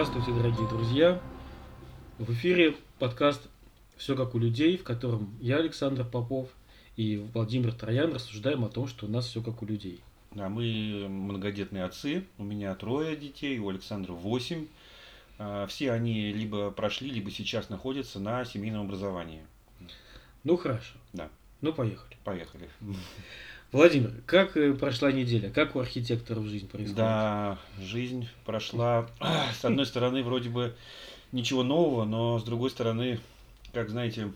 Здравствуйте, дорогие друзья! В эфире подкаст «Все как у людей», в котором я, Александр Попов, и Владимир Троян рассуждаем о том, что у нас все как у людей. Да, мы многодетные отцы, у меня трое детей, у Александра восемь. А, Все они либо прошли, либо сейчас находятся на семейном образовании. Ну хорошо, Да, ну поехали. поехали. Владимир, как э, прошла неделя? Как у архитекторов жизнь происходит? Да, жизнь прошла, с одной стороны, вроде бы ничего нового, но с другой стороны, как знаете,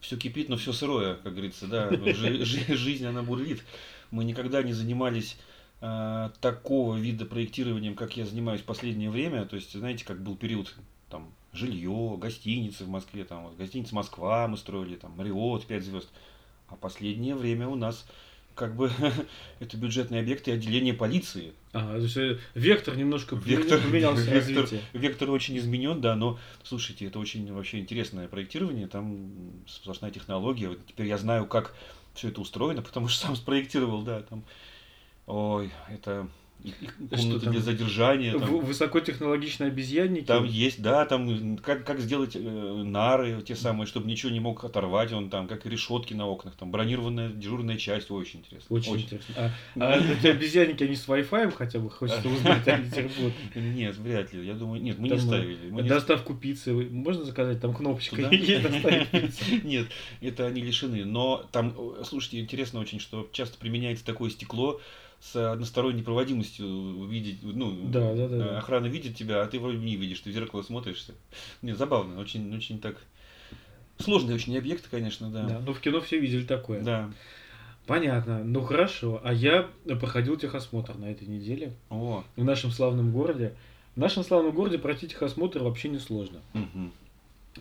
все кипит, но все сырое, как говорится, да, Жи- жи- жизнь, она бурлит. Мы никогда не занимались а, такого вида проектированием, как я занимаюсь в последнее время, то есть, знаете, как был период, там, жилье, гостиницы в Москве, там, вот, гостиница Москва мы строили, там, Мариот, 5 звезд, а последнее время у нас как бы это бюджетные объекты и отделение полиции. А, то есть э, вектор немножко Вектор, поменялся вектор, вектор очень изменен, да, но слушайте, это очень вообще интересное проектирование, там сплошная технология. Вот теперь я знаю, как все это устроено, потому что сам спроектировал, да, там. Ой, это комната там? для задержания. там. Высокотехнологичные обезьянники. Там есть, да, там как, как сделать э, нары, те самые, чтобы ничего не мог оторвать, он там, как и решетки на окнах, там бронированная дежурная часть, очень интересно. Очень, интересно. А, а эти обезьянники, они с Wi-Fi хотя бы хочется узнать, они будут. Нет, вряд ли. Я думаю, нет, мы не э, ставили. Доставку пиццы. Можно заказать? Там кнопочка. Нет, это они лишены. Но там, слушайте, интересно очень, что часто применяется такое стекло с односторонней проводимостью видеть, ну, Да, да, да, э, да. охрана видит тебя, а ты вроде не видишь, ты в зеркало смотришься. Нет, забавно, очень, очень так. Сложный очень объект, конечно, да. Да, ну в кино все видели такое. Да. Понятно. Ну хорошо. А я проходил техосмотр на этой неделе О, в нашем славном городе. В нашем славном городе пройти техосмотр вообще не сложно. мгм.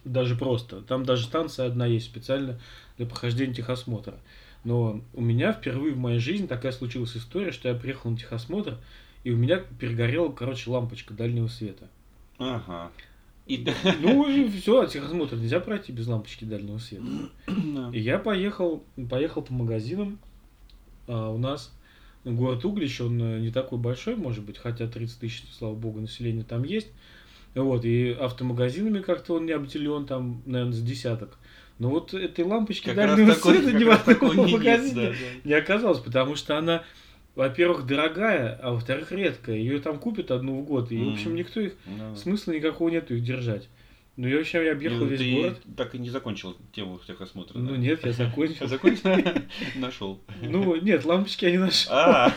Даже просто. Там даже станция одна есть специально для прохождения техосмотра. Но у меня впервые в моей жизни такая случилась история, что я приехал на техосмотр, и у меня перегорела, короче, лампочка дальнего света. Ага. И Ну и все, техосмотр нельзя пройти без лампочки дальнего света. Да. И я поехал, поехал по магазинам. А, у нас город Углич, он э, не такой большой, может быть, хотя 30 тысяч, слава богу, населения там есть. Вот, и автомагазинами как-то он не обделен, там, наверное, с десяток. Но вот этой лампочки Как дальнего такой- света ни в одном магазине да, да. не оказалось, потому что она, во-первых, дорогая, а во-вторых, редкая. Ее там купят одну в год, и, в общем, никто их, Да. смысла никакого нету их держать. Ну, и вообще, я объехал Ну, весь ты город. так и не закончил тему техосмотра. Ну, да? нет, я закончил. Закончил? Нашел. Ну, нет, лампочки я не нашел. А,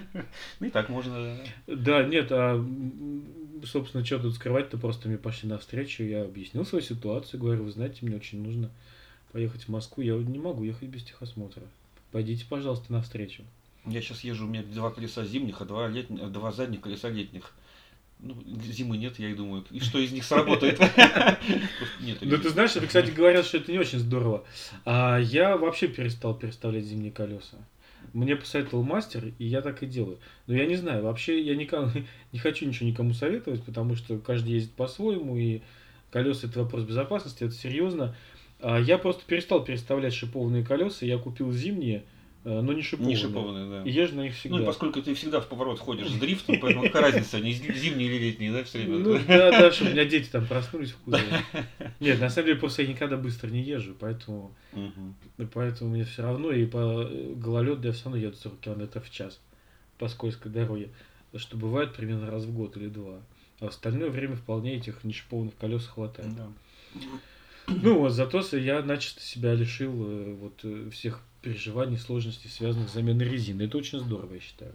ну и так можно. да. Нет, а, собственно, что тут скрывать-то, просто мне пошли навстречу, я объяснил свою ситуацию, говорю, вы знаете, мне очень нужно поехать в Москву, я не могу ехать без техосмотра. Пойдите, пожалуйста, навстречу. Я сейчас езжу, у меня два колеса зимних, а два, летних, два задних колеса летних. Ну, зимы нет, я и думаю, и что из них сработает? Ну, ты знаешь, это, кстати, говорят, что это не очень здорово. А я вообще перестал переставлять зимние колеса. Мне посоветовал мастер, и я так и делаю. Но я не знаю, вообще я никому, не хочу ничего никому советовать, потому что каждый ездит по-своему, и колеса это вопрос безопасности, это серьезно. А я просто перестал переставлять шипованные колеса, я купил зимние, но не шипованные. Не шипованные, да. И езжу на них всегда. Ну, и поскольку ты всегда в поворот ходишь с дрифтом, поэтому какая разница, они зимние или летние, да, все время? Ну да, да, чтобы у меня дети там проснулись в кузове. Нет, на самом деле просто я никогда быстро не езжу, поэтому. И поэтому мне все равно, и по э, гололеду я все равно еду 40 км в час по скользкой дороге. Что бывает примерно раз в год или два. А в остальное время вполне этих нешипованных колес хватает. Да. Ну вот, зато я начисто себя лишил э, вот э, всех переживаний, сложностей, связанных с заменой резины. Это очень здорово, я считаю.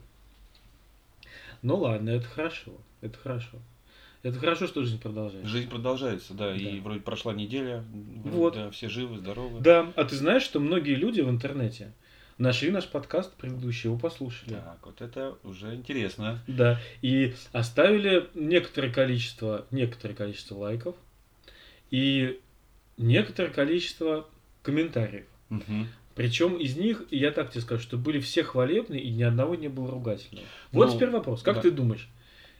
Ну ладно, это хорошо. Это хорошо. Это хорошо, что жизнь продолжается. Жизнь продолжается, да, и Да. вроде прошла неделя, Вот. да, все живы, здоровы. Да, а ты знаешь, что многие люди в интернете нашли наш подкаст предыдущий, его послушали. Так, вот это уже интересно. Да, и оставили некоторое количество, некоторое количество лайков и некоторое количество комментариев. Мгм. Причем из них, я так тебе скажу, что были все хвалебные, и ни одного не было ругательного. Вот Ну, теперь вопрос, как да. ты думаешь?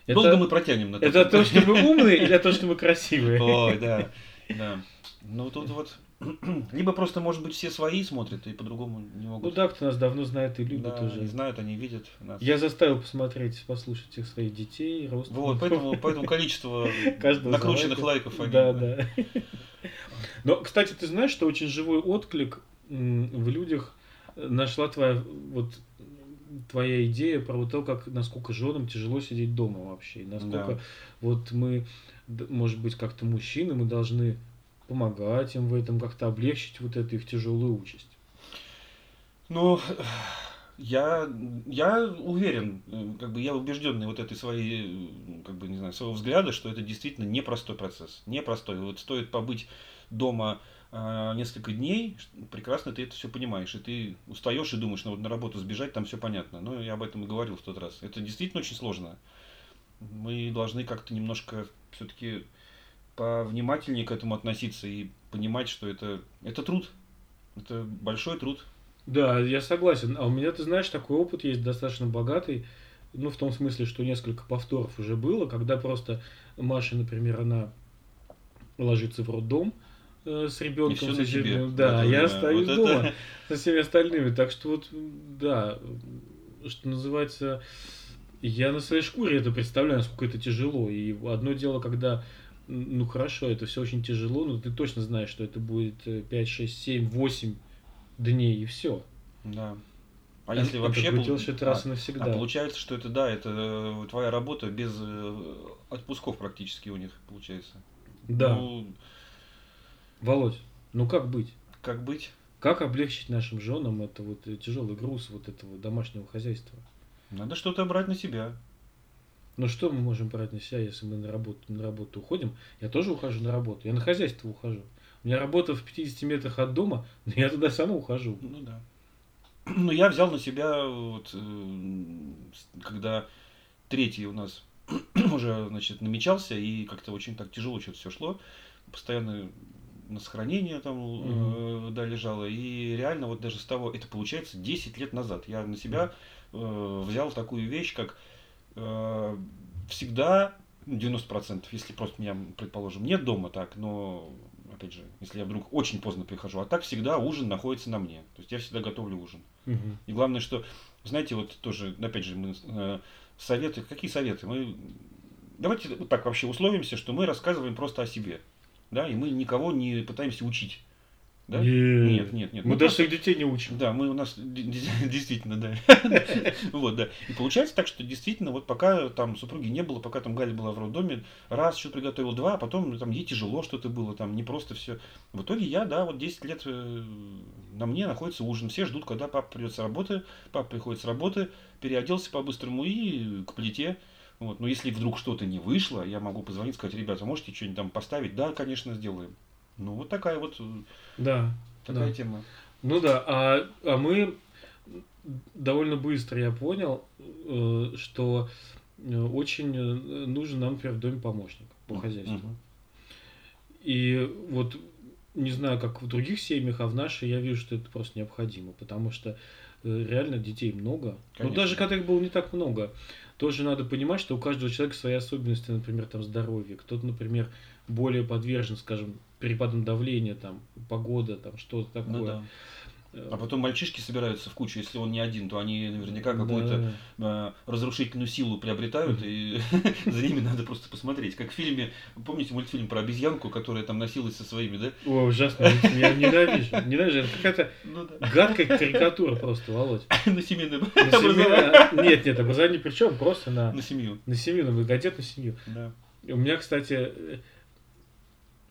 Долго мы протянем на это то, что мы умные, или то, что мы красивые? Ой, да, да. Ну тут вот Либо просто, может быть, все свои смотрят и по-другому не могут. Ну да, кто нас давно знает и любит да, уже. они знают, они видят нас. Я заставил посмотреть, послушать всех своих детей, родственников. Вот, поэтому, поэтому количество накрученных лайков они, Да, да. Но, кстати, ты знаешь, что очень живой отклик в людях нашла твоя вот твоя идея про то, как насколько женам тяжело сидеть дома вообще, и насколько Да. вот мы, может быть, как-то мужчины, мы должны помогать им в этом, как-то облегчить вот эту их тяжелую участь. Ну, я, я уверен, как бы я убежденный вот этой своей, как бы, не знаю, своего взгляда, что это действительно непростой процесс. Непростой. Вот стоит побыть дома а, несколько дней, прекрасно ты это все понимаешь. И ты устаешь и думаешь, ну вот на работу сбежать, там все понятно. Но я об этом и говорил в тот раз. Это действительно очень сложно. Мы должны как-то немножко все-таки повнимательнее к этому относиться и понимать, что это, это труд. Это большой труд. Да, я согласен. А у меня, ты знаешь, такой опыт есть достаточно богатый. Ну, в том смысле, что несколько повторов уже было, когда просто Маша, например, она ложится в роддом э, с ребенком. с в Да, это я время. остаюсь Вот дома это- со всеми остальными. Так что вот, да, что называется, я на своей шкуре это представляю, насколько это тяжело. И одно дело, когда, ну хорошо, это все очень тяжело, но ты точно знаешь, что это будет э, 5, 6, 7, 8 дней и все. Да. А если вообще... ты пол- делаешь это раз и а, навсегда. а получается, что это, да, это э, твоя работа без э, отпусков практически у них получается. Да. Ну, Володь, ну как быть? как быть? Как облегчить нашим женам это вот э, тяжелый груз вот этого домашнего хозяйства? Надо что-то брать на себя. Ну что мы можем брать на себя, если мы на работу, на работу уходим? Я тоже ухожу на работу, я на хозяйство ухожу. У меня работа в 50 метрах от дома, но я туда сам ухожу. Ну да. Ну, я взял на себя, вот, э, когда третий у нас уже, значит, намечался, и как-то очень так тяжело что-то все шло. Постоянно на сохранение там э, да, лежало. И реально вот даже с того, это получается 10 лет назад, я на себя э, взял такую вещь, как э, всегда ну, 90%, если просто меня, предположим, нет дома, так, но, опять же, если я вдруг очень поздно прихожу, а так всегда ужин находится на мне. То есть я всегда готовлю ужин. Мгм. И главное, что, знаете, вот тоже, опять же, мы э, советы, какие советы? Мы давайте вот так вообще условимся, что мы рассказываем просто о себе, да, и мы никого не пытаемся учить, да? Не. Нет, нет, нет. Мы Ну, даже своих детей не учим. да, мы у нас действительно, да. Вот, да. И получается так, что действительно, вот пока там супруги не было, пока там Галя была в роддоме, раз что-то приготовил, два, а потом там ей тяжело что-то было, там не просто все. В итоге я, да, вот 10 лет э, на мне находится ужин. Все ждут, когда папа придет с работы, папа приходит с работы, переоделся по-быстрому и к плите. Вот. Но если вдруг что-то не вышло, я могу позвонить, сказать, ребята, можете что-нибудь там поставить? Да, конечно, сделаем. Ну, вот такая вот э, Да. такая да. тема. Ну да, а, а мы довольно быстро я понял, э, что э, очень нужен нам, например, в доме помощник по хозяйству. И вот не знаю, как в других семьях, а в нашей я вижу, что это просто необходимо, потому что реально детей много. Но Конечно. даже когда их было не так много, тоже надо понимать, что у каждого человека свои особенности, например, там здоровье. Кто-то, например, более подвержен, скажем, перепадам давления, там, погода, там, что-то такое. Ну да. А потом мальчишки собираются в кучу, если он не один, то они наверняка какую-то да. разрушительную силу приобретают, и за ними надо просто посмотреть. Как в фильме, помните мультфильм про обезьянку, которая там носилась со своими, да? Ой, ужасно. Я ненавижу. Ненавижу. Это какая-то Ну да. гадкая карикатура просто, Володь. На семейное образование. Нет, нет, образование при чем? Просто на, На семью. на семью, на многодетную семью. Да. У меня, кстати, э,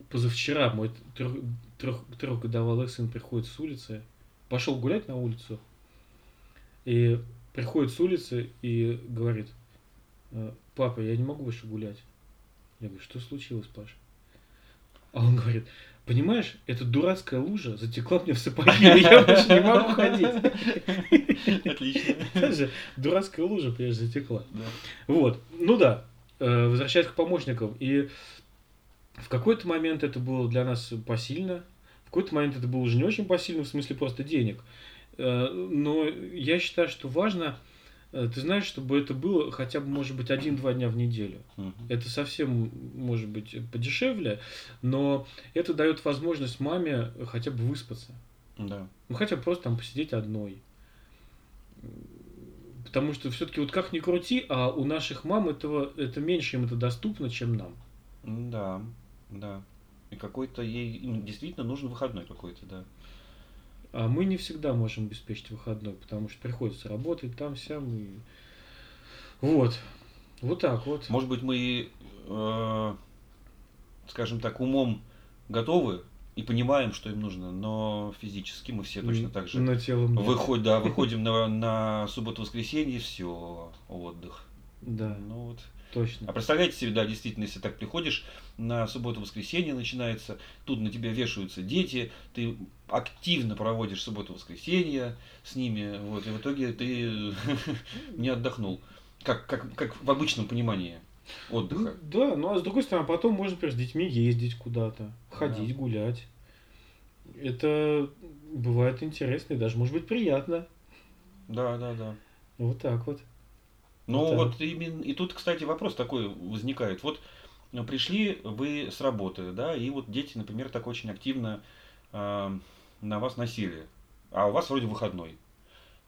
позавчера мой трех, трех, трехгодовалый сын приходит с улицы, пошел гулять на улицу, и приходит с улицы и говорит, «Э, папа, я не могу больше гулять. Я говорю, что случилось, Паша? А он говорит, понимаешь, эта дурацкая лужа затекла мне в сапоги, и я больше не могу ходить. Отлично. Даже дурацкая лужа, понимаешь, затекла. Да. Вот, ну да, э, возвращаясь к помощникам. И в какой-то момент это было для нас посильно, какой-то момент это было уже не очень посильно, в смысле просто денег. Э, Но я считаю, что важно э, ты знаешь, чтобы это было хотя бы, может быть, один-два дня в неделю. Мгм. Это совсем, может быть, подешевле, но это дает возможность маме хотя бы выспаться. Да. Ну, хотя бы просто там посидеть одной. Потому что все-таки вот как ни крути, а у наших мам этого, это меньше им это доступно, чем нам. Да, да. И какой-то ей им действительно нужен выходной какой-то, да. А мы не всегда можем обеспечить выходной, потому что приходится работать там, сям и... Вот. Вот так вот. Может быть, мы, э, скажем так, умом готовы и понимаем, что им нужно, но физически мы все точно так же На телом нет. выходим, да, выходим на, на субботу-воскресенье, все, отдых. Да, Ну вот. Точно. А представляете себе, да, действительно, если так приходишь, на субботу-воскресенье начинается, тут на тебя вешаются дети, ты активно проводишь субботу-воскресенье с ними, вот, и в итоге ты не отдохнул. Как, как, как в обычном понимании Ну, отдыха. да, ну а с другой стороны, потом можно, например, с детьми ездить куда-то, ходить, гулять. Это бывает интересно и даже может быть приятно. Да, да, да. Вот так вот. Ну Это- вот именно, и тут, кстати, вопрос такой возникает. Вот ну, пришли вы с работы, да, и вот дети, например, так очень активно а, на вас насели, а у вас вроде выходной.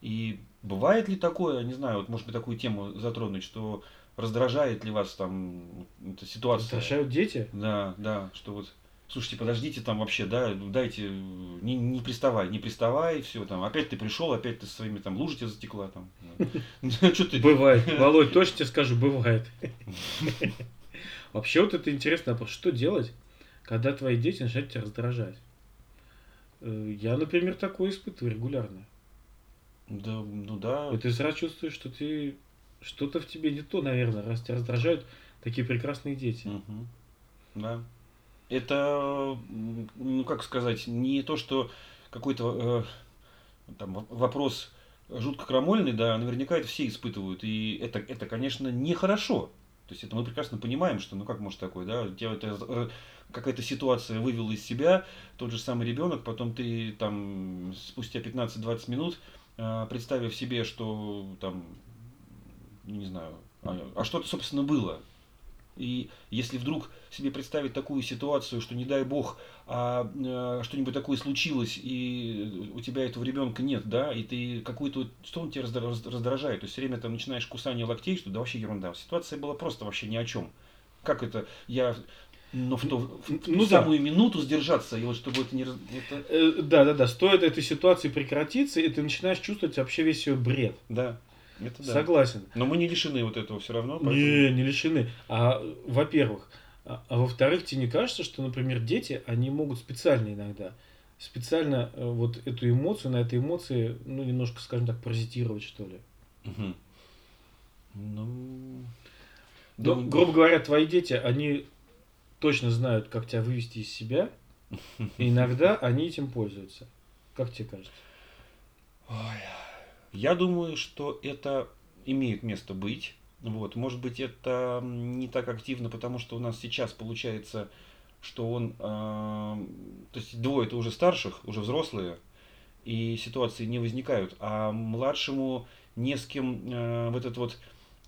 И бывает ли такое, не знаю, вот может быть такую тему затронуть, что раздражает ли вас там эта ситуация? Раздражают дети? Да, да, что вот, слушайте, подождите там вообще, да, дайте, не, не приставай, не приставай, все там, опять ты пришел, опять ты со своими там лужи тебе затекла там. Что ты? Бывает. Володь, точно тебе скажу, бывает. Вообще вот это интересно, вопрос, что делать, когда твои дети начинают тебя раздражать? Э, Я, например, такое испытываю регулярно. Да, ну да. И ты сразу чувствуешь, что ты что-то в тебе не то, наверное, раз тебя раздражают такие прекрасные дети. Да. Это, ну как сказать, не то, что какой-то э, там во- вопрос жутко крамольный, да, наверняка это все испытывают. И это, это, конечно, нехорошо. То есть это мы прекрасно понимаем, что ну как может такое, да, тебя это, какая-то ситуация вывела из себя, тот же самый ребенок, потом ты там спустя 15-20 минут, э, представив себе, что там, не знаю, а, а что-то, собственно, было, и если вдруг себе представить такую ситуацию, что не дай бог, а, э, что-нибудь такое случилось, и у тебя этого ребенка нет, да, и ты какую-то, что он тебя раздра- раз- раздражает, то есть все время там начинаешь кусание локтей, что да вообще ерунда. Ситуация была просто вообще ни о чем. Как это? Я но в, то, в ту Ну да. самую минуту сдержаться, и вот чтобы это не... раз- Это... Э, Да, да, да. Стоит этой ситуации прекратиться, и ты начинаешь чувствовать вообще весь ее бред. Да, это да. Согласен. Но мы не лишены вот этого все равно. поэтому- Не, не лишены. А, во-первых. А, а во-вторых, тебе не кажется, что, например, дети, они могут специально иногда, специально э, вот эту эмоцию, на этой эмоции, ну, немножко, скажем так, паразитировать, что ли? Мгм. Ну... Ну, да, грубо говоря, твои дети, они точно знают, как тебя вывести из себя, и иногда они этим пользуются. Как тебе кажется? Я думаю, что это имеет место быть. Вот. Может быть, это не так активно, потому что у нас сейчас получается, что он... э, то есть двое это уже старших, уже взрослые, и ситуации не возникают. А младшему не с кем э, в этот вот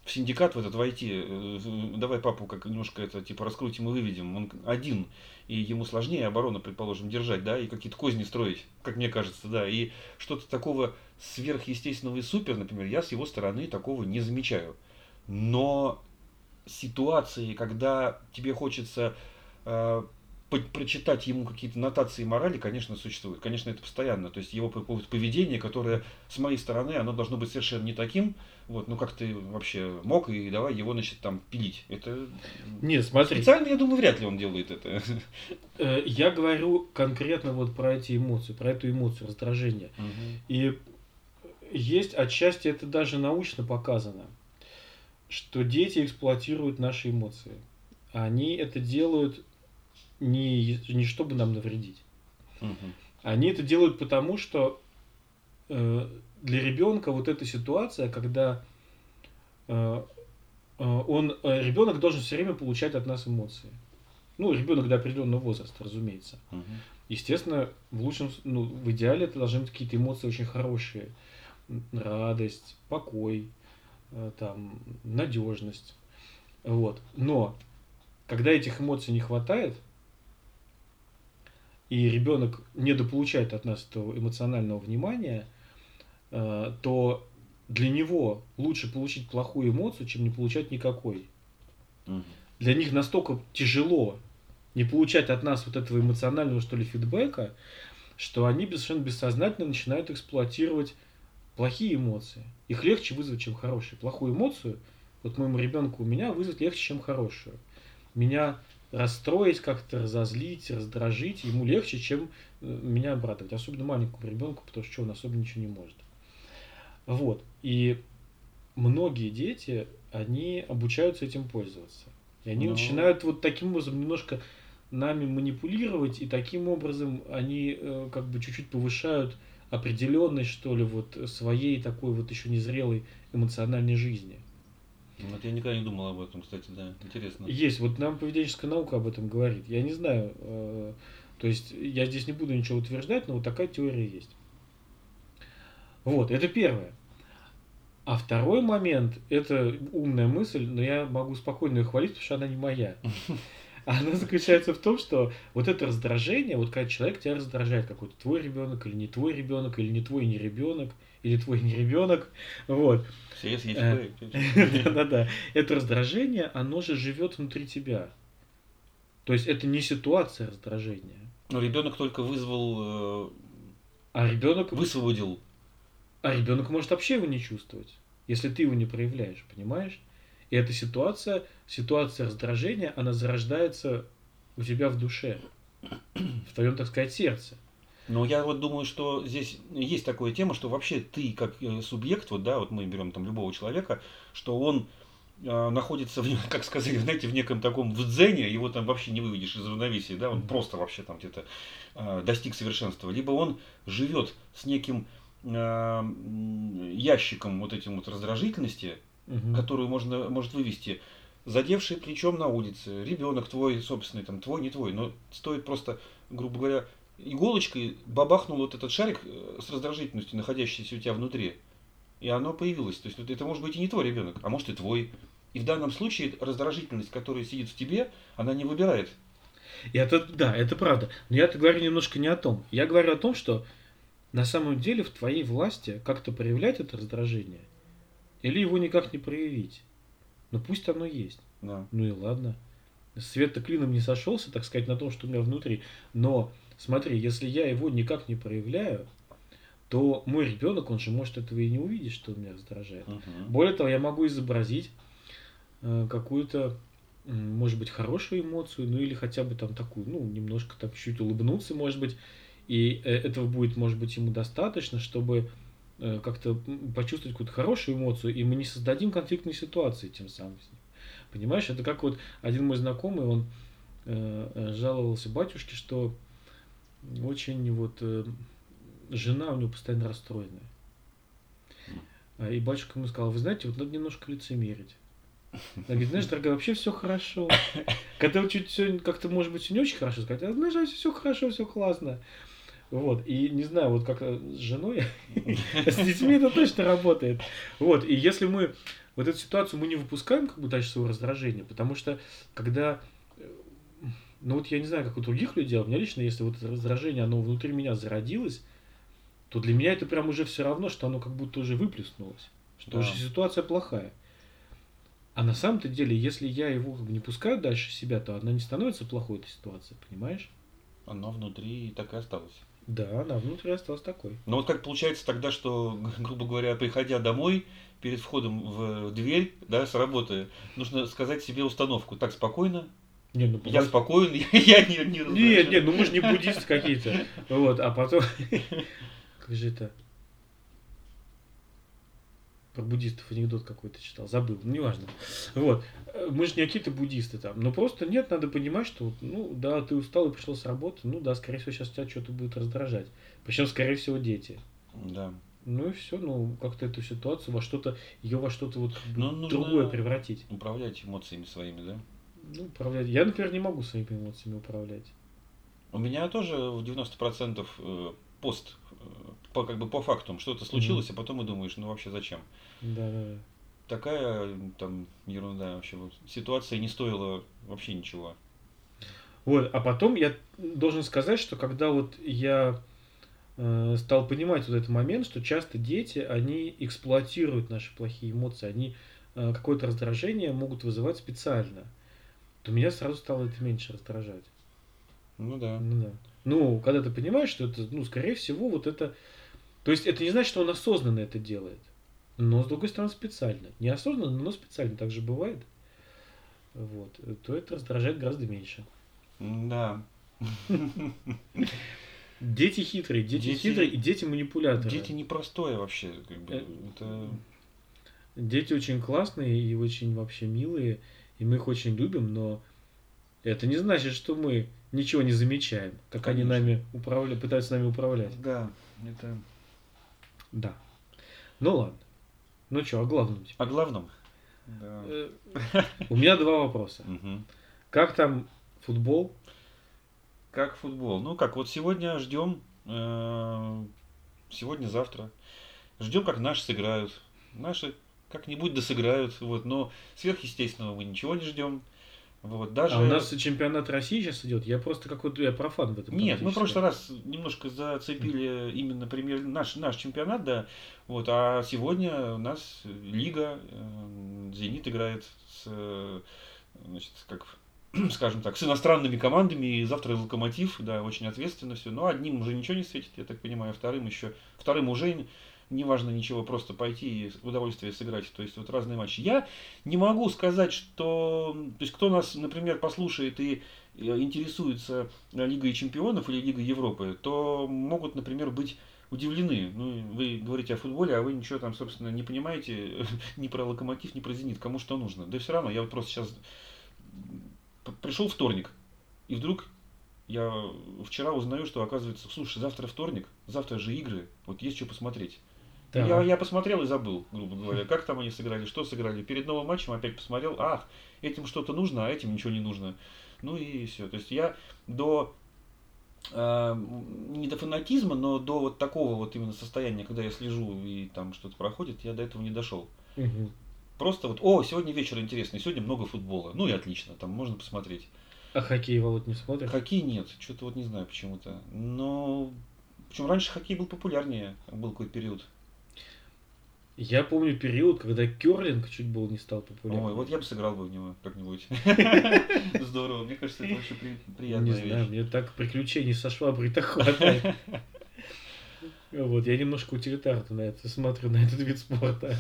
в синдикат в этот войти, э, давай папу как немножко это типа раскрутим и выведем. Он один, и ему сложнее оборону, предположим, держать, да, и какие-то козни строить, как мне кажется, да. И что-то такого сверхъестественного и супер, например, я с его стороны такого не замечаю. Но ситуации, когда тебе хочется э, прочитать ему какие-то нотации морали, конечно, существуют. Конечно, это постоянно. То есть его по- по- поведение, которое с моей стороны, оно должно быть совершенно не таким. Вот, ну как ты вообще мог, и давай его, значит, там пилить. Это Нет, смотри, специально, я думаю, вряд ли он делает это. э, я говорю конкретно вот про эти эмоции, про эту эмоцию раздражения. И есть отчасти это даже научно показано, что дети эксплуатируют наши эмоции. Они это делают не, не чтобы нам навредить. Мгм. Они это делают потому, что э, для ребенка вот эта ситуация, когда э, э, он, э, ребенок должен все время получать от нас эмоции. Ну, ребенок до определенного возраста, разумеется. Мгм. Естественно, в лучшем, ну, в идеале это должны быть какие-то эмоции очень хорошие. Радость, покой, э, там, надежность. Вот. Но когда этих эмоций не хватает, и ребенок недополучает от нас этого эмоционального внимания, э, то для него лучше получить плохую эмоцию, чем не получать никакой. Для них настолько тяжело не получать от нас вот этого эмоционального, что ли, фидбэка, что они совершенно бессознательно начинают эксплуатировать плохие эмоции. Их легче вызвать, чем хорошие. Плохую эмоцию, вот моему ребенку у меня вызвать легче, чем хорошую. Меня расстроить, как-то разозлить, раздражить ему легче, чем э, меня обрадовать. Особенно маленькому ребенку, потому что он особо ничего не может. Вот. И многие дети, они обучаются этим пользоваться. И они Ну. начинают вот таким образом немножко нами манипулировать, и таким образом они э, как бы чуть-чуть повышают определенность, что ли, вот своей такой вот еще незрелой эмоциональной жизни. Вот я никогда не думал об этом, кстати, да. Интересно. Есть, вот нам поведенческая наука об этом говорит. Я не знаю, э, то есть я здесь не буду ничего утверждать, но вот такая теория есть. Вот, это первое. А второй момент, это умная мысль, но я могу спокойно ее хвалить, потому что она не моя. Она заключается в том, что вот это раздражение, вот когда человек тебя раздражает, какой-то твой ребенок или не твой ребенок, или не твой не ребенок, или твой не ребенок, вот, есть, Э, да-да-да. Это раздражение, оно же живет внутри тебя. То есть это не ситуация раздражения. Но ребенок только вызвал, А ребенок, э, высвободил. а ребенок может вообще его не чувствовать, если ты его не проявляешь, понимаешь? И эта ситуация, ситуация раздражения, она зарождается у тебя в душе, в твоем, так сказать, сердце. Но я вот думаю, что здесь есть такая тема, что вообще ты как э, субъект, вот да, вот мы берем там любого человека, что он э, находится, в, как сказали, знаете, в неком таком в дзене, его там вообще не выведешь из равновесия, да, он просто вообще там где-то э, достиг совершенства. Либо он живет с неким э, ящиком вот этим вот раздражительности, Мгм. которую можно, может вывести, задевший плечом на улице, ребенок твой, собственный, там, твой, не твой, но стоит просто, грубо говоря, иголочкой бабахнул вот этот шарик э, с раздражительностью, находящийся у тебя внутри, и оно появилось. То есть вот это может быть и не твой ребенок, а может и твой. И в данном случае раздражительность, которая сидит в тебе, она не выбирает. И это, да, это правда. Но я-то говорю немножко не о том. Я говорю о том, что на самом деле в твоей власти как-то проявлять это раздражение или его никак не проявить. Но пусть оно есть. Да. Ну и ладно. Свет-то клином не сошелся, так сказать, на том, что у меня внутри. Но смотри, если я его никак не проявляю, то мой ребенок, он же может этого и не увидеть, что меня раздражает. Мгм. Более того, я могу изобразить э, какую-то, может быть, хорошую эмоцию, ну или хотя бы там такую, ну, немножко там чуть улыбнуться, может быть, и э, этого будет, может быть, ему достаточно, чтобы э, как-то почувствовать какую-то хорошую эмоцию, и мы не создадим конфликтной ситуации тем самым с ним. Понимаешь, это как вот один мой знакомый, он э, жаловался батюшке, что очень вот э, жена у него постоянно расстроенная. А, И батюшка ему сказал, вы знаете, вот надо немножко лицемерить. Она говорит, знаешь, дорогая, вообще все хорошо. Когда чуть все как-то, может быть, не очень хорошо сказать, а знаешь, все хорошо, все классно. Вот, и не знаю, вот как э, с женой, с детьми это точно работает. Вот, и если мы вот эту ситуацию мы не выпускаем как бы дальше своего раздражения, потому что когда, э, ну вот я не знаю, как у других людей, а у меня лично, если вот это раздражение, оно внутри меня зародилось, то для меня это прям уже все равно, что оно как будто уже выплеснулось, что Да. уже ситуация плохая. А на самом-то деле, если я его как бы не пускаю дальше себя, то она не становится плохой, эта ситуация, понимаешь? Оно внутри так и осталось. Да, она внутри осталась такой. Но вот как получается тогда, что, грубо говоря, приходя домой, перед входом в дверь, да, с работы, нужно сказать себе установку. Так, спокойно, Не, ну, я спокоен, я не, не Нет, раздражен». нет, ну мы же не буддисты какие-то. Вот, а потом... Как же это? Про буддистов анекдот какой-то читал, забыл, ну неважно. Вот, мы же не какие-то буддисты там, но просто нет, надо понимать, что, ну да, ты устал и пришел с работы, ну да, скорее всего, сейчас тебя что-то будет раздражать. Причем, скорее всего, дети. Да. Ну и все, ну как-то эту ситуацию во что-то, ее во что-то вот Ну, другое превратить. Управлять эмоциями своими, да? Ну, управлять. Я, например, не могу своими эмоциями управлять. У меня тоже в 90% э, пост, э, по, как бы по фактам, что-то случилось, а потом и думаешь, ну вообще зачем? Да, да, да. такая там ерунда вообще. Ситуация не стоила вообще ничего. Вот, а потом я должен сказать, что когда вот я э, стал понимать вот этот момент, что часто дети, они эксплуатируют наши плохие эмоции, они э, какое-то раздражение могут вызывать специально, то меня сразу стало это меньше раздражать. Ну да. Ну, да. ну, когда ты понимаешь, что это, ну, скорее всего, вот это... То есть это не значит, что он осознанно это делает. Но, с другой стороны, специально. Неосознанно, но специально так же бывает. Вот. То это раздражает гораздо меньше. Да. Дети хитрые, дети, Дети- хитрые и дети манипуляторы. Дети непростое вообще. Как бы, Э, это... Дети очень классные и очень вообще милые, и мы их очень любим, но это не значит, что мы ничего не замечаем, как они Конечно. нами управляют, пытаются нами управлять. Да, это... Да. Ну ладно. Ну что, о главном теперь. О главном? Да. Э, У меня два вопроса. Мгм. Как там футбол? Как футбол? Ну как, вот сегодня ждем, э, сегодня-завтра. Ждем, как наши сыграют. Наши как-нибудь досыграют, вот, но сверхъестественного мы ничего не ждем. Вот, даже... А у нас чемпионат России сейчас идет. Я просто какой-то я профан в этом. Нет, мы в прошлый раз немножко зацепили именно пример наш, наш чемпионат, да. Вот, а сегодня у нас лига, э, Зенит играет с, э, значит, как скажем так, с иностранными командами, и завтра Локомотив, да, очень ответственно все. Но одним уже ничего не светит, я так понимаю, вторым еще, вторым уже не важно ничего, просто пойти и удовольствие сыграть. То есть вот разные матчи. Я не могу сказать, что... То есть кто нас, например, послушает и э, интересуется Лигой чемпионов или Лигой Европы, то могут, например, быть удивлены. Ну, вы говорите о футболе, а вы ничего там, собственно, не понимаете ни про Локомотив, ни про Зенит, кому что нужно. Да все равно, я вот просто сейчас пришел вторник, и вдруг я вчера узнаю, что оказывается, слушай, завтра вторник, завтра же игры, вот есть что посмотреть. Так. Я, я посмотрел и забыл, грубо говоря, как там они сыграли, что сыграли. Перед новым матчем опять посмотрел, ах, этим что-то нужно, а этим ничего не нужно. Ну и все. То есть я до э, не до фанатизма, но до вот такого вот именно состояния, когда я слежу и там что-то проходит, я до этого не дошел. Мгм. Просто вот, о, сегодня вечер интересный, сегодня много футбола. Ну и отлично, там можно посмотреть. А хоккей, Володь, не смотришь? Хоккей нет, что-то вот не знаю почему-то. Но причем раньше хоккей был популярнее, был какой-то период. Я помню период, когда керлинг чуть было не стал популярным. Ой, вот я бы сыграл бы в него как-нибудь. Здорово, мне кажется, это очень при- Не знаю, мне так приключений со шваброй так хватает. Вот, я немножко утилитарно на это смотрю, на этот вид спорта.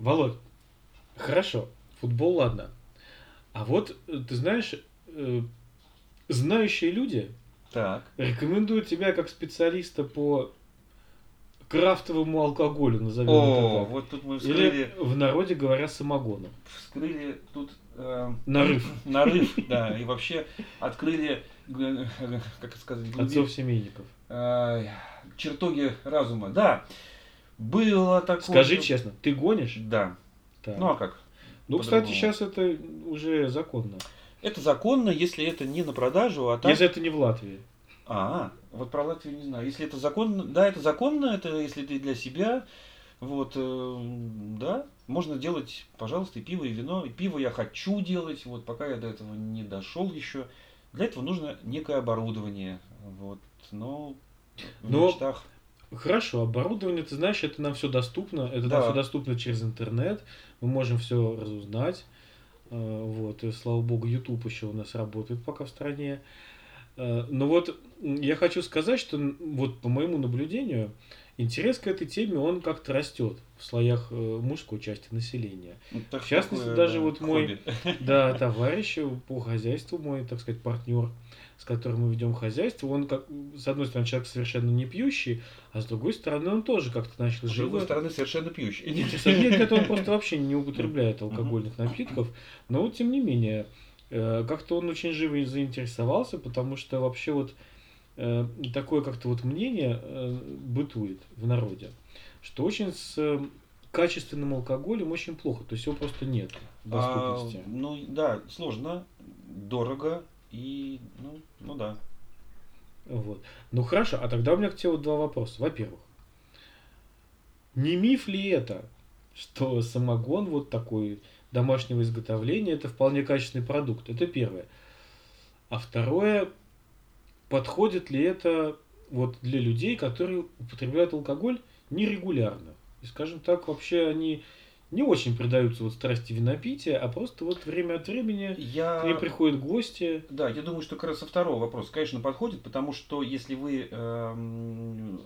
Володь, хорошо, футбол ладно. А вот, ты знаешь, э, знающие люди Так, рекомендуют тебя как специалиста по крафтовому алкоголю, назовем о, это так. вот тут мы Или вскрыли, в народе говоря самогону. вскрыли тут э, Нарыв нарыв, да, и вообще открыли, как это сказать, глубин- отцов семейников. э, чертоги разума. Да, было такое. Скажи честно, ты гонишь? Да. Так. Ну а как? Ну, кстати, сейчас это уже законно. Это законно, если это не на продажу, а так. Если это не в Латвии. А, вот про Латвию не знаю. Если это законно, да, это законно, это если ты для себя, вот, э, да, можно делать, пожалуйста, и пиво, и вино. И пиво я хочу делать, вот, пока я до этого не дошел еще. Для этого нужно некое оборудование, вот, но в Но- мечтах. Хорошо, оборудование, ты знаешь, это нам все доступно. Это Да. нам все доступно через интернет. Мы можем все разузнать. Э, Вот, и слава богу, YouTube еще у нас работает пока в стране. Э, Но вот м, я хочу сказать, что вот по моему наблюдению, интерес к этой теме, он как-то растет в слоях э, мужской части населения. Ну, так в частности, такое, даже да, вот мой- хобби. Да, товарищ по хозяйству мой, так сказать, партнер, с которым мы ведем хозяйство, он, как, с одной стороны, человек совершенно не пьющий, а с другой стороны, он тоже как-то начал С другой стороны, совершенно пьющий. Нет, нет, он просто вообще не употребляет алкогольных напитков, но вот тем не менее, э, как-то он очень живо заинтересовался, потому что вообще вот э, такое как-то вот мнение э, бытует в народе, что очень с э, качественным алкоголем очень плохо, то есть его просто нет в А, доступности. ну да, сложно, дорого и, ну, ну да. Вот. Ну хорошо, а тогда у меня к тебе вот два вопроса. Во-первых, не миф ли это, что самогон вот такой домашнего изготовления это вполне качественный продукт. Это первое. А второе, подходит ли это вот для людей, которые употребляют алкоголь нерегулярно. И, скажем так, вообще они не очень предаются вот страсти винопития, а просто вот время от времени Я... к ним приходят гости. Да, я думаю, что как раз со второго вопроса, конечно, подходит, потому что если вы эм,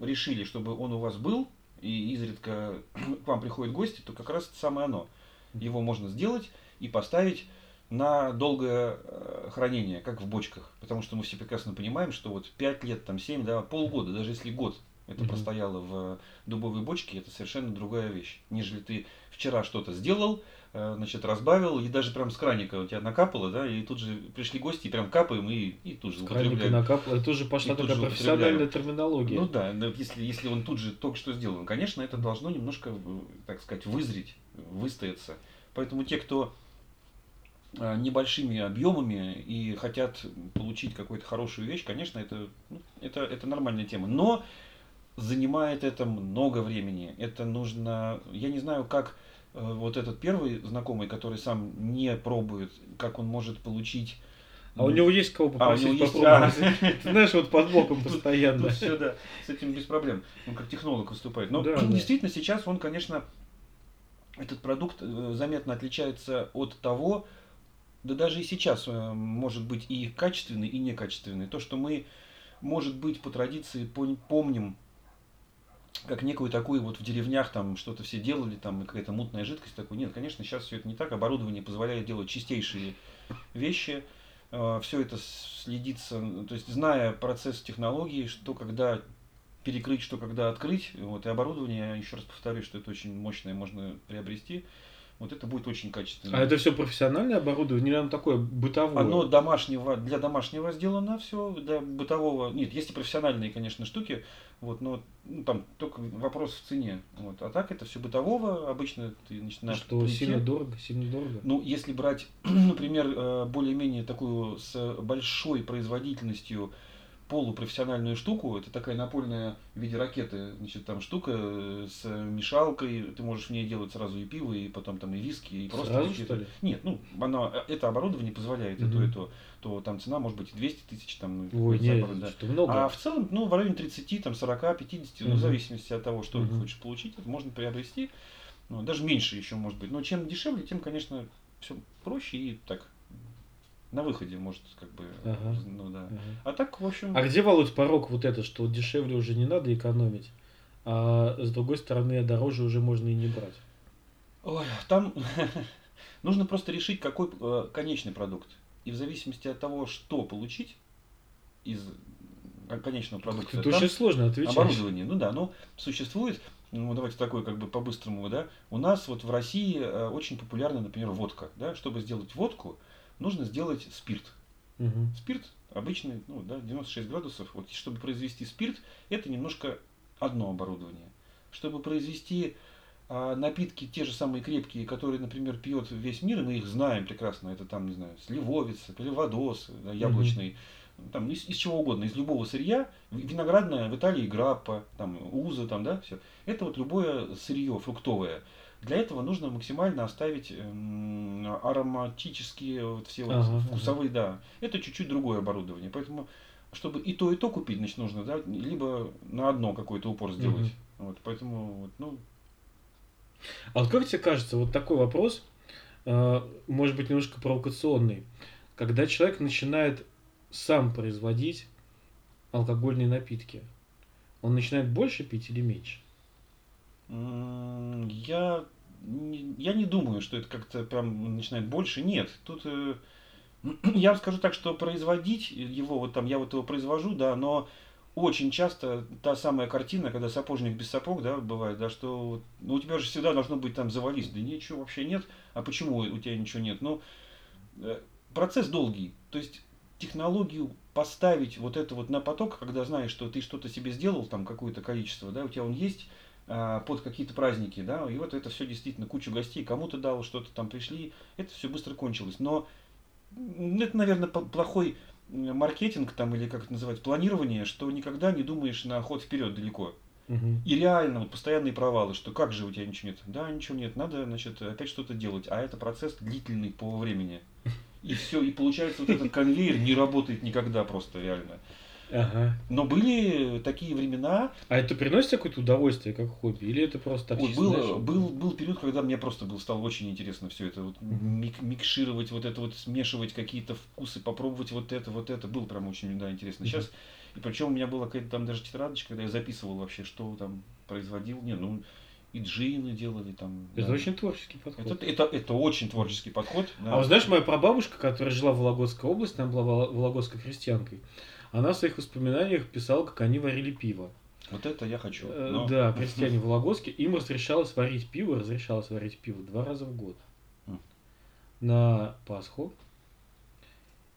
решили, чтобы он у вас был, и изредка к вам приходят гости, то как раз это самое оно. Его можно сделать и поставить на долгое э, хранение, как в бочках. Потому что мы все прекрасно понимаем, что вот 5 лет, там 7, да, полгода, даже если год это простояло в дубовой бочке, это совершенно другая вещь. Нежели ты вчера что-то сделал, э, значит, разбавил, и даже прям с краника у тебя накапало, да, и тут же пришли гости, и прям капаем, и, и тут же С употребляем. накапало. Пошла И тут такая же профессиональная терминология. Ну да, если, если он тут же только что сделан, конечно, это должно немножко, э, так сказать, вызреть, выстояться. Поэтому те, кто э, небольшими объемами и хотят получить какую-то хорошую вещь, конечно, это, ну, это, это нормальная тема. Но занимает это много времени. Это нужно, я не знаю, как э, вот этот первый знакомый, который сам не пробует, как он может получить. А у него есть кого А, у попросить него есть- попробовать? Ты знаешь, вот под боком постоянно. Тут все, да, с этим без проблем. Он как технолог выступает. Но Да, да. действительно сейчас он, конечно, этот продукт э, заметно отличается от того, да даже и сейчас э, может быть и качественный, и некачественный. То, что мы, может быть, по традиции помним, как некую такую вот в деревнях там что-то все делали, там и какая-то мутная жидкость такой. Нет, конечно, сейчас все это не так. Оборудование позволяет делать чистейшие вещи. Все это следится, то есть зная процесс технологии, что когда перекрыть, что когда открыть, вот, и оборудование, еще раз повторюсь, что это очень мощное, можно приобрести, вот это будет очень качественно. А это все профессиональное оборудование, или оно такое бытовое? Оно домашнего, для домашнего сделано все, для бытового. Нет, есть и профессиональные, конечно, штуки, вот, но ну, там только вопрос в цене. Вот. А так это все бытового, обычно ты начинаешь Что, плите. сильно дорого? Сильно дорого? Ну, если брать, например, э, более-менее такую с большой производительностью полупрофессиональную штуку, это такая напольная в виде ракеты, значит, там штука э, с мешалкой, ты можешь в ней делать сразу и пиво, и потом там и виски, и просто Сразу, что ли? Нет, ну, она, это оборудование позволяет и то, и то, то там цена может быть и 200 тысяч, там, Ой, за нет, да. много. А в целом, ну, в районе 30, там, 40, 50, ну, Мгм. в зависимости от того, что Мгм. ты хочешь получить, это можно приобрести. Ну, даже меньше еще может быть. Но чем дешевле, тем, конечно, все проще и так на выходе может как бы, Ага. ну да. Ага. А так, в общем, А где, Володь, порог вот это, что дешевле уже не надо экономить, а с другой стороны дороже уже можно и не брать? ой, там нужно просто решить, какой э, конечный продукт. И в зависимости от того, что получить из э, конечного продукта, Это очень сложно отвечать. оборудование. Ну да, оно существует. Ну, давайте такое как бы по-быстрому, да. У нас вот в России э, очень популярна, например, водка. Да? Чтобы сделать водку, нужно сделать спирт. Мгм. Спирт обычный, ну, да, 96 градусов. Вот чтобы произвести спирт, это немножко одно оборудование. Чтобы произвести а, напитки те же самые крепкие, которые, например, пьет весь мир, и мы их знаем прекрасно, это там, не знаю, сливовица, пеливодос, да, яблочный, там из, из чего угодно, из любого сырья, виноградная в Италии граппа, там уза, там, да, все. Это вот любое сырье фруктовое. Для этого нужно максимально оставить эм, ароматические вот все вот Ага, ага. вкусовые, да. Это чуть-чуть другое оборудование. Поэтому, чтобы и то, и то купить, значит, нужно, да, либо на одно какой-то упор сделать. Мгм. Вот, поэтому, вот, ну, А вот как тебе кажется, вот такой вопрос, э, может быть, немножко провокационный, когда человек начинает сам производить алкогольные напитки, он начинает больше пить или меньше? Я я не думаю, что это как-то прям начинает больше. Нет, тут э, я вам скажу так, что производить его, вот там я вот его произвожу, да, но очень часто та самая картина, когда сапожник без сапог, да, бывает, да, что ну, у тебя же всегда должно быть там завались, да ничего вообще нет, а почему у тебя ничего нет? Ну, э, процесс долгий, то есть технологию поставить вот это вот на поток, когда знаешь, что ты что-то себе сделал, там какое-то количество, да, у тебя он есть, под какие-то праздники, да, и вот это все действительно кучу гостей, кому-то дал, что-то там пришли, это все быстро кончилось. Но это, наверное, плохой маркетинг там или как это называть, планирование, что никогда не думаешь на ход вперед далеко. Мгм. И реально вот постоянные провалы, что как же у тебя ничего нет? Да, ничего нет, надо, значит, опять что-то делать. А это процесс длительный по времени. И все, и получается вот этот конвейер не работает никогда просто реально. Ага. Но были такие времена, А это приносит какое-то удовольствие, как хобби? Или это просто Ой, был, знаешь, был, был период, когда мне просто было, стало очень интересно все это. Вот, мик- микшировать, вот это вот, смешивать какие-то вкусы, попробовать вот это, вот это. Было прям очень да, интересно. Сейчас, и причем у меня была какая-то там даже тетрадочка, когда я записывал вообще, что там производил. Не, ну, и джины делали там. Это да. очень творческий подход. это, это, это очень творческий подход. да. А вот знаешь, моя прабабушка, которая жила в Вологодской области, она была вол- вологодской крестьянкой, она в своих воспоминаниях писала, как они варили пиво. Вот это я хочу. Э, но- Да, крестьяне вологодские, им разрешалось варить пиво, разрешалось варить пиво два раза в год. На Пасху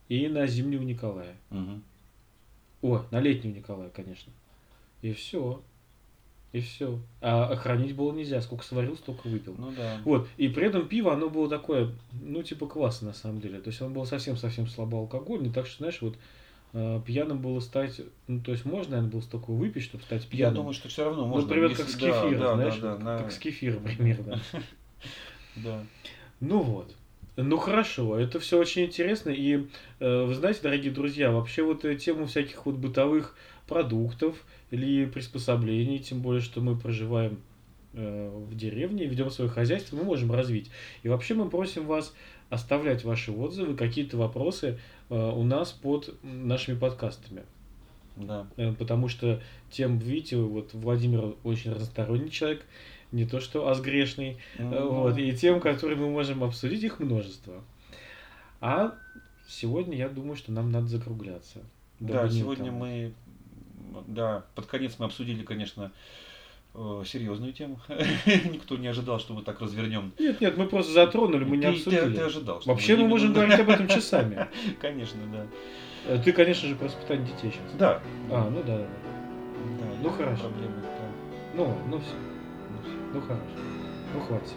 и на зимнего Николая. Мгм. О, на летнего Николая, конечно. И все. И все. А хранить было нельзя. Сколько сварил, столько выпил. Ну да. Вот. И при этом пиво, оно было такое, ну, типа кваса на самом деле. То есть оно было совсем-совсем слабоалкогольный. Так что, знаешь, вот пьяным было стать, ну, то есть можно, наверное, было столько выпить, чтобы стать Я пьяным. думаю, что все равно ну, можно. например, если- как с да, кефиром, да, знаешь, да, да, вот на- как с кефиром примерно. да. Ну вот. Ну хорошо, это все очень интересно. И э, вы знаете, дорогие друзья, вообще вот э, тему всяких вот бытовых продуктов или приспособлений, тем более, что мы проживаем э, в деревне, ведем свое хозяйство, мы можем развить. И вообще мы просим вас оставлять ваши отзывы, какие-то вопросы э, у нас под нашими подкастами. Да. Э, Потому что тем, видите, вот Владимир очень разносторонний человек, не то что аз грешный, Ну, вот, и тем, которые мы можем обсудить, их множество. А сегодня я думаю, что нам надо закругляться. Да, сегодня утомать. мы, да, под конец мы обсудили, конечно, э, серьезную тему. Никто не ожидал, что мы так развернем. Нет, нет, мы просто затронули, мы не ты- обсудили. Ты, ожидал. Вообще мы можем говорить об этом часами. Конечно, да. Э, Ты, конечно же, про воспитание детей сейчас. Да. А, ну да, да. ну хорошо. Проблемы, да. Ну, ну все, Ну, ну хорошо. Ну хватит.